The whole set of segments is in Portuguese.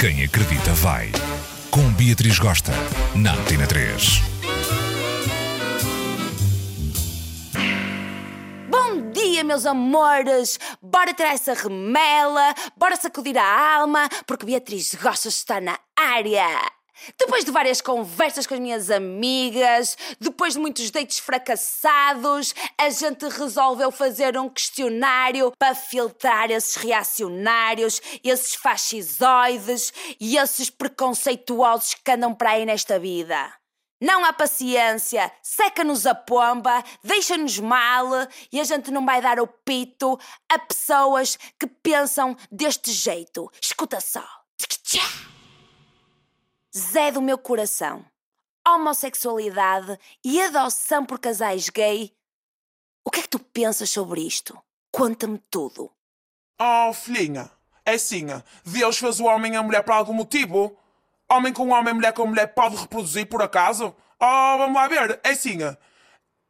Quem acredita vai. Com Beatriz Gosta, na Antena 3. Bom dia, meus amores! Bora tirar essa remela, bora sacudir a alma, porque Beatriz Gosta está na área! Depois de várias conversas com as minhas amigas, depois de muitos dates fracassados, a gente resolveu fazer um questionário para filtrar esses reacionários, esses fascisoides e esses preconceituosos que andam para aí nesta vida. Não há paciência, seca-nos a pomba, deixa-nos mal e a gente não vai dar o pito a pessoas que pensam deste jeito. Escuta só. Zé do meu coração. Homossexualidade e adoção por casais gay. O que é que tu pensas sobre isto? Conta-me tudo. Oh, filhinha, é assim, Deus fez o homem e a mulher por algum motivo? Homem com homem, mulher com mulher pode reproduzir por acaso? Oh, vamos lá ver, é assim,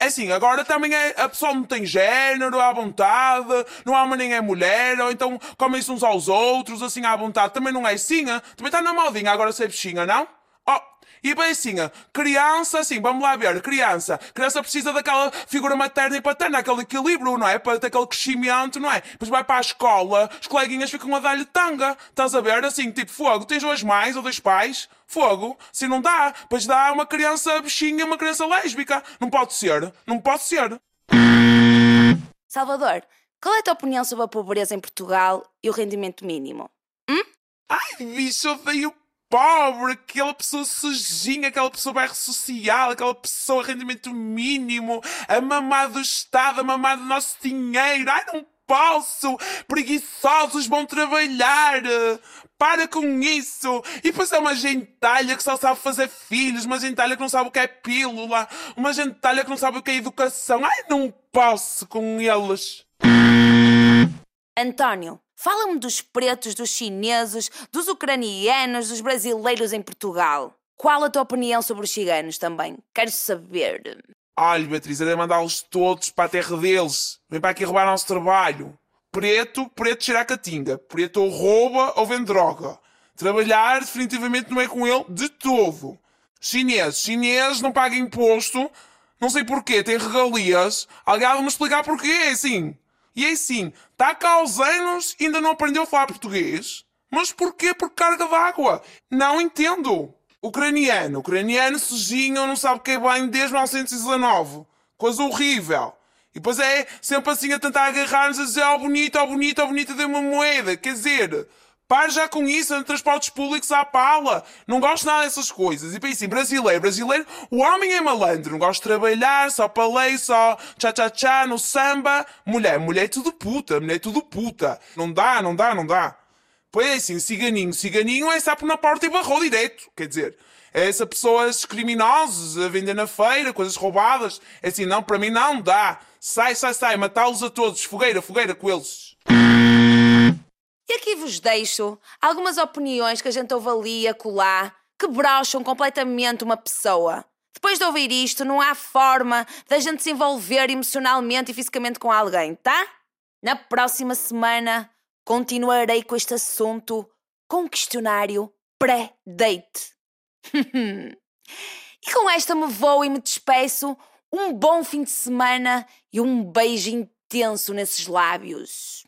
é assim, agora também é, a pessoa não tem género à vontade, não há homem nem é mulher, ou então comem-se uns aos outros, assim à vontade. Também não é assim, também está na modinha agora ser bichinha, não? Oh, e bem assim, criança, assim, vamos lá ver, criança. Criança precisa daquela figura materna e paterna, aquele equilíbrio, não é? Para ter aquele crescimento, não é? Depois vai para a escola, os coleguinhas ficam a dar-lhe tanga. Estás a ver? Assim, tipo, fogo, tens duas mães ou dois pais, fogo. Se não dá, depois dá uma criança bichinha, uma criança lésbica. Não pode ser, não pode ser. Salvador, qual é a tua opinião sobre a pobreza em Portugal e o rendimento mínimo? Hum? Ai, bicho, odeio pobre, aquela pessoa sujinha, aquela pessoa bairro social, aquela pessoa rendimento mínimo, a mamar do Estado, a mamar do nosso dinheiro. Ai, não posso! Preguiçosos vão trabalhar! Para com isso! E depois é uma gentalha que só sabe fazer filhos, uma gentalha que não sabe o que é pílula, uma gentalha que não sabe o que é educação. Ai, não posso com eles! António, fala-me dos pretos, dos chineses, dos ucranianos, dos brasileiros em Portugal. Qual a tua opinião sobre os ciganos também? Quero saber. Olha, Beatriz, era mandá-los todos para a terra deles. Vem para aqui roubar nosso trabalho. Preto, preto a catinga. Preto ou rouba ou vende droga. Trabalhar definitivamente não é com ele de todo. Chineses, chineses não pagam imposto. Não sei porquê, têm regalias. Alguém vai me explicar porquê, é assim. E é assim, está cá aos anos ainda não aprendeu a falar português? Mas porquê por carga d'água? Não entendo. Ucraniano, ucraniano sujinho, não sabe o que é bem desde 1919. Coisa horrível. E depois é sempre assim a tentar agarrar-nos a dizer oh bonito, oh bonito, oh bonito, dê uma moeda. Quer dizer, para já com isso, em transportes públicos à pala. Não gosto nada dessas coisas. E assim, brasileiro, brasileiro, o homem é malandro. Não gosta de trabalhar, só para lei, só tchá-tchá-tchá no samba. Mulher, mulher é tudo puta, mulher é tudo puta. Não dá, não dá, não dá. Pois é assim, ciganinho, ciganinho é sapo na porta e barrou direto. Quer dizer, é essa pessoas criminosos a vender na feira, coisas roubadas. É assim, não, para mim não dá. Sai, sai, sai, matá-los a todos. Fogueira, fogueira com eles. E aqui vos deixo algumas opiniões que a gente ouve ali acolá que brocham completamente uma pessoa. Depois de ouvir isto, não há forma da gente se envolver emocionalmente e fisicamente com alguém, tá? Na próxima semana continuarei com este assunto com um questionário pré-date. e com esta me vou e me despeço. Um bom fim de semana e um beijo intenso nesses lábios.